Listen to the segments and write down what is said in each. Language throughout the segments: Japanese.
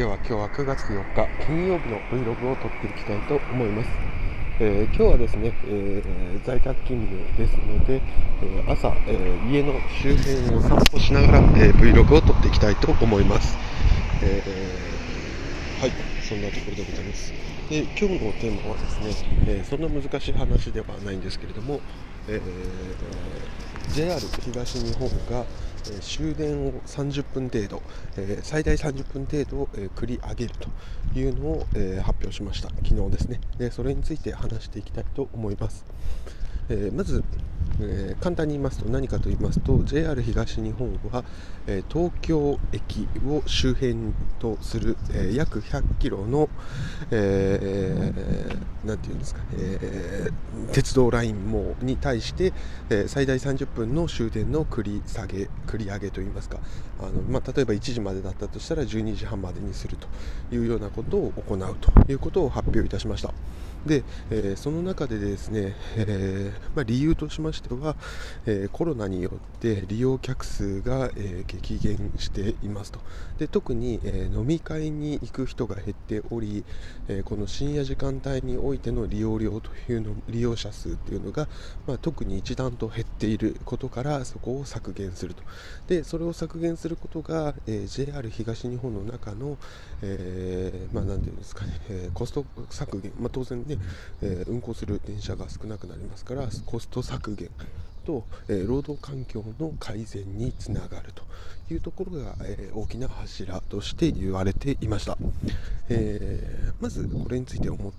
では今日は9月4日金曜日の Vlog を撮っていきたいと思います、えー、今日はですね、えー、在宅勤務ですので、えー、朝、え家の周辺を散歩しながら、え Vlog を撮っていきたいと思います、えはいそんなところでございます。で今日のテーマはですね、えそんな難しい話ではないんですけれども、え JR 東日本がえ終電を30分程度、え最大30分程度、え繰り上げるというのを、え発表しました。昨日ですね。でそれについて話していきたいと思います、えまずえー、簡単に言いますと何かと言いますと JR 東日本は、えー、東京駅を周辺とする、えー、約100キロの、えー、て言うんですか、え鉄道ライン網に対して、え最大30分の終電の繰り下げ繰り上げといいますかあの、まあ、例えば1時までだったとしたら12時半までにするというようなことを行うということを発表いたしました。で、えー、その中でですね、えー、まあ、理由としましては、えー、コロナによって利用客数が、え激減していますと。で特に、え飲み会に行く人が減っており、えこの深夜時間帯においての利用量というの利用者数っていうのが、まあ、特に一段と減っていることからそこを削減すると。でそれを削減することが、え JR 東日本の中の、えまあ、ていうんですかね、えコスト削減、まあ、当然で、え、運行する電車が少なくなりますからコスト削減と、え、労働環境の改善につながるというところが、え、大きな柱として言われていました、えまずこれについて思っ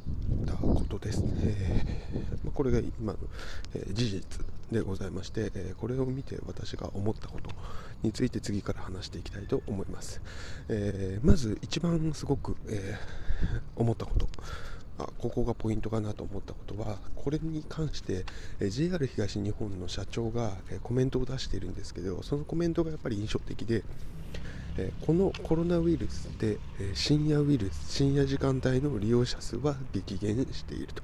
たことです。ね、まこれが今の、え事実でございまして、えこれを見て私が思ったことについて次から話していきたいと思います、えまず一番すごく、え思ったこと。あここがポイントかなと思ったことはこれに関して、え JR 東日本の社長が、えコメントを出しているんですけどそのコメントがやっぱり印象的で、えこのコロナウイルスで、え深夜ウイルス深夜時間帯の利用者数は激減していると。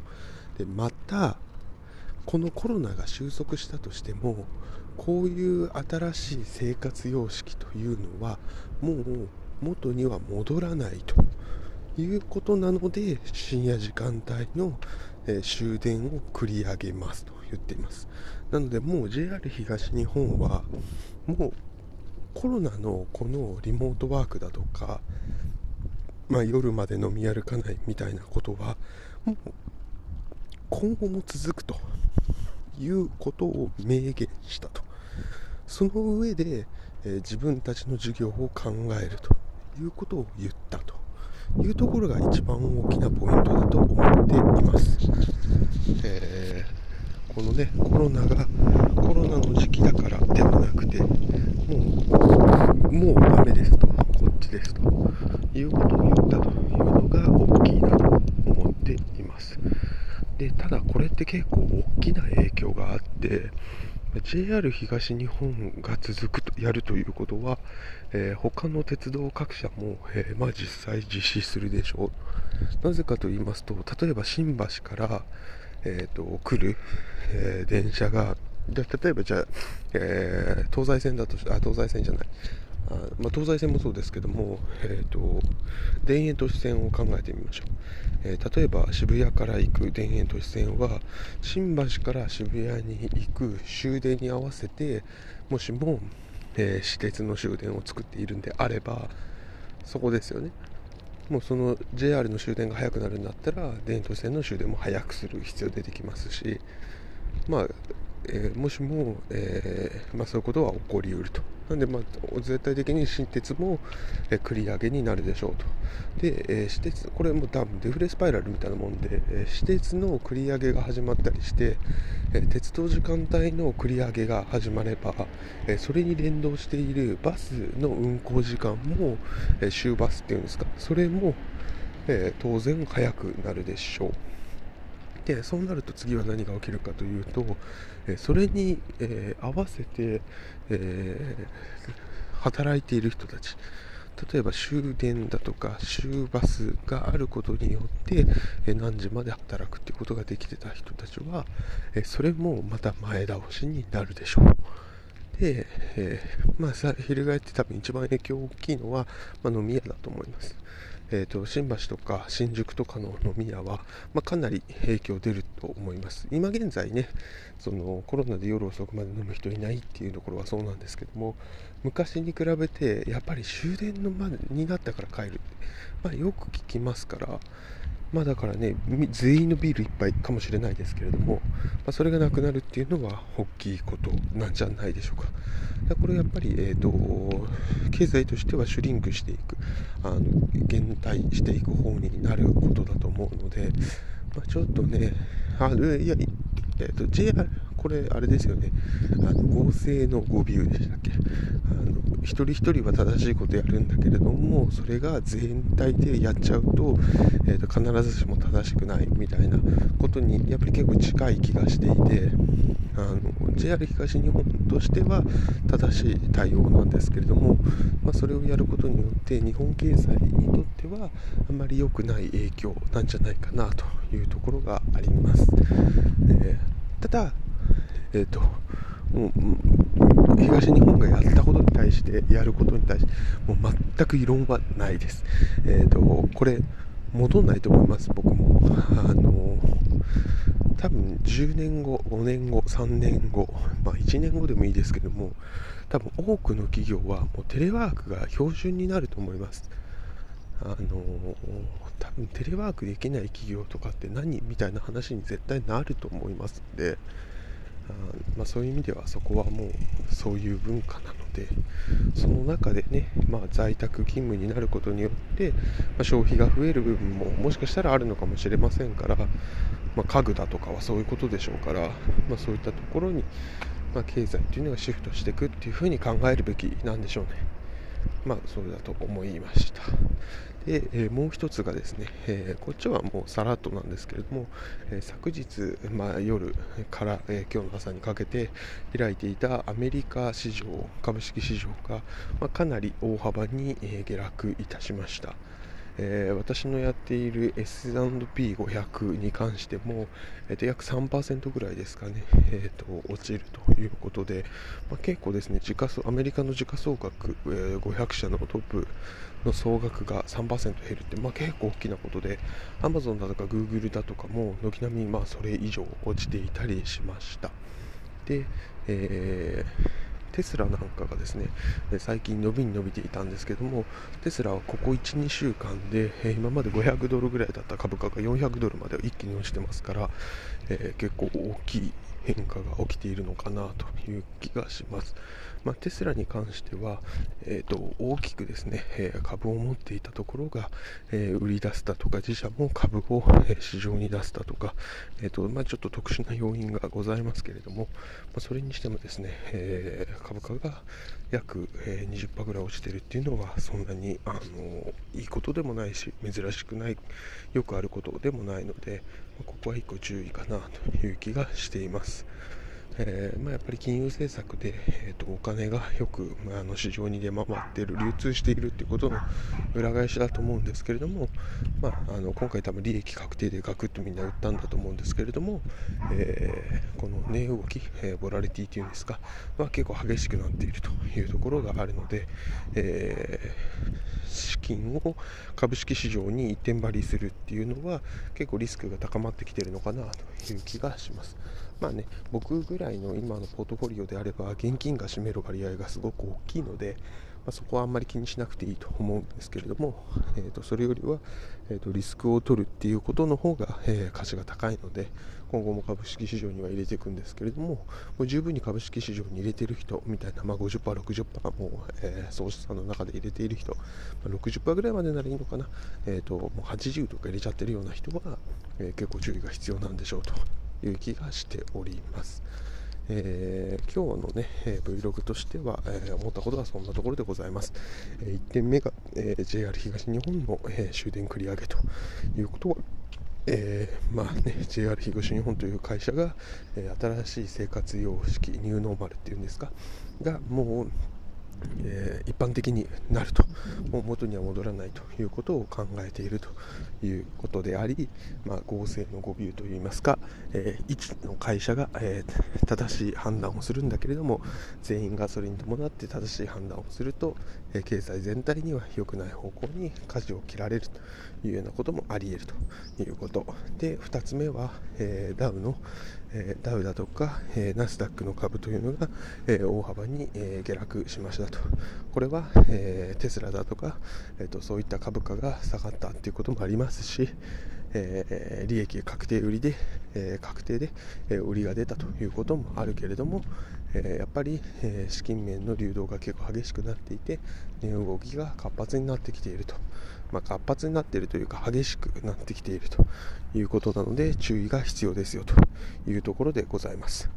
でまたこのコロナが収束したとしてもこういう新しい生活様式というのはもう元には戻らないと。いうことなので深夜時間帯の、え終電を繰り上げますと言っています。なのでもう JR 東日本はもうコロナのこのリモートワークだとか、まあ、夜まで飲み歩かないみたいなことはもう今後も続くということを明言したと。その上で、えー、自分たちの授業を考えるということを言ったと。いうところが一番大きなポイントだと思っています。えー、このね、コロナが、コロナの時期だからではなくて、もう、もうダメですと、こっちですということを言ったというのが大きいなと思っています。で、ただこれって結構大きな影響があって、JR 東日本が続くとやるということは、えー、他の鉄道各社も、えー、まあ、実際実施するでしょう。なぜかと言いますと例えば新橋から、えーと、来る、え電車が例えばじゃあ、え東西線だとあ東西線じゃない。あまあ、東西線もそうですけども、えーと、田園都市線を考えてみましょう、えー、例えば渋谷から行く田園都市線は新橋から渋谷に行く終電に合わせてもしも、えー、私鉄の終電を作っているんであればそこですよねもうその JR の終電が早くなるんだったら田園都市線の終電も早くする必要出てきますしまあえー、もしも、え、まあ、そういうことは起こりうると。なんで、まあ、絶対的に新鉄も、え、繰り上げになるでしょうと。で、え私鉄、これも多分デフレスパイラルみたいなもんで、え私鉄の繰り上げが始まったりして、え鉄道時間帯の繰り上げが始まれば、えそれに連動しているバスの運行時間も、え終バスっていうんですか、それも、え当然早くなるでしょう。でそうなると次は何が起きるかというと、えそれに、え、合わせて、え、働いている人たち。例えば終電だとか終バスがあることによって、え何時まで働くっていうことができてた人たちは、えそれもまた前倒しになるでしょう。で、えー、まあさ翻って多分一番影響大きいのは、まあ、飲み屋だと思います。えーと、新橋とか新宿とかの飲み屋は、まあ、かなり影響出ると思います。今現在ね、そのコロナで夜遅くまで飲む人いないっていうところはそうなんですけども、昔に比べてやっぱり終電のまになったから帰るって、まあ、よく聞きますから、まあだからね、全員のビール1杯かもしれないですけれども、まあ、それがなくなるっていうのは大きいことなんじゃないでしょうか。だこれやっぱり、えーと、経済としてはシュリンクしていく、あの減退していく方になることだと思うので、まあ、ちょっとね、あいや、えーと、JR、これ、あれですよね、あの合成の語尾でしたっけ？あの、一人一人は正しいことやるんだけれども、それが全体でやっちゃうと、えーと、必ずしも正しくないみたいなことに、やっぱり結構近い気がしていて、あの JR 東日本としては正しい対応なんですけれども、まあ、それをやることによって日本経済にとってはあまり良くない影響なんじゃないかなというところがあります。えーただ、えっ、ー、と、もう東日本がやったことに対して、やることに対して、もう全く異論はないです。え、ー、と、これ、戻んないと思います、僕も。あの多分10年後、5年後、3年後、まあ、1年後でもいいですけども、多分多くの企業はもうテレワークが標準になると思います。あの多分テレワークできない企業とかって何みたいな話に絶対なると思いますんでまあ、そういう意味ではそこはもうそういう文化なのでその中でね、まあ、在宅勤務になることによって、まあ、消費が増える部分ももしかしたらあるのかもしれませんから、まあ、家具だとかはそういうことでしょうから、まそういったところに、ま経済というのがシフトしていくっていうふうに考えるべきなんでしょうね。まあ、それだと思いました。で、えー、もう一つがですね、えー、こっちはもうさらっとなんですけれども、えー、昨日、まあ、夜から、え今日の朝にかけて開いていたアメリカ市場株式市場が、まあ、かなり大幅に、え下落いたしました。えー、私のやっている S&P500 に関しても、えー、と約3%ぐらいですかね、えー、と落ちるということで、まあ、結構ですね時価アメリカの時価総額、えー、500社のトップの総額が3%減るって、まあ、結構大きなことで Amazon だとか Google だとかも軒並みまあそれ以上落ちていたりしました。で、えーテスラなんかがですね最近伸びに伸びていたんですけどもテスラはここ1、2週間で今まで500ドルぐらいだった株価が400ドルまで一気に落ちてますから、えー、結構大きい変化が起きているのかなという気がします。まあ、テスラに関しては、えーと、大きくですね、え、株を持っていたところが、えー、売り出したとか自社も株を、え、市場に出したとか、えーとまあ、ちょっと特殊な要因がございますけれども、まあ、それにしてもですね、えー株価が約、20%ぐらい落ちてるっていうのはそんなに、あのいいことでもないし珍しくないよくあることでもないので、まここは1個注意かなという気がしています。えー、まあ、やっぱり金融政策で、えーと、お金がよく、まあ、あの市場に出回っている流通しているということの裏返しだと思うんですけれども、まあ、あの今回多分利益確定でガクッとみんな売ったんだと思うんですけれども、えー、この値動き、えー、ボラリティというんですか、まあ、結構激しくなっているというところがあるので、え資金を株式市場に一点張りするっていうのは結構リスクが高まってきているのかなという気がします。まあね、僕ぐらいの今のポートフォリオであれば現金が占める割合がすごく大きいので、まあ、そこはあんまり気にしなくていいと思うんですけれども、えー、とそれよりは、えー、とリスクを取るっていうことの方が、えー、価値が高いので今後も株式市場には入れていくんですけれどももう十分に株式市場に入れている人みたいな、まあ50%、60%もう、えー、総資産の中で入れている人、まあ、60%ぐらいまでならいいのかな、えー、ともう80とか入れちゃってるような人は、えー、結構注意が必要なんでしょうと。いう気がしております。えー、今日のね、えー、Vlog としては、えー、思ったことはそんなところでございます。え1点目が、え JR 東日本の、え終電繰り上げということは、え、まあね、JR 東日本という会社が、え新しい生活様式ニューノーマルっていうんですか？がもうえー、一般的になるともう元には戻らないということを考えているということであり、まあ、合成の誤謬といいますか、えー、一の会社が、えー、正しい判断をするんだけれども全員がそれに伴って正しい判断をすると、え経済全体には良くない方向に舵を切られるというようなこともあり得るということ。で2つ目は、えダウの、えダウだとか、えナスダックの株というのが、え大幅に、え下落しましたと。これは、えテスラだとか、えーと、そういった株価が下がったということもありますし、え、利益確定売りで、え、確定で、え、売りが出たということもあるけれども、えやっぱり、え資金面の流動が結構激しくなっていて値動きが活発になってきていると、まあ、活発になっているというか激しくなってきているということなので注意が必要ですよというところでございます。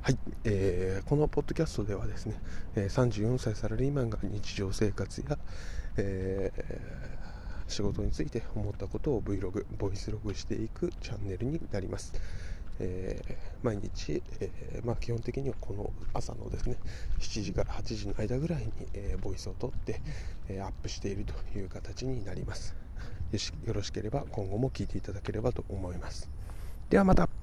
はい、えー、このポッドキャストではですね、え、34歳サラリーマンが日常生活や、えー、仕事について思ったことを Vlog、ボイスログしていくチャンネルになります。えー、毎日、えー、まあ、基本的にはこの朝のですね7時から8時の間ぐらいに、えー、ボイスを取って、えアップしているという形になります。よろしければ今後も聞いていただければと思います。ではまた。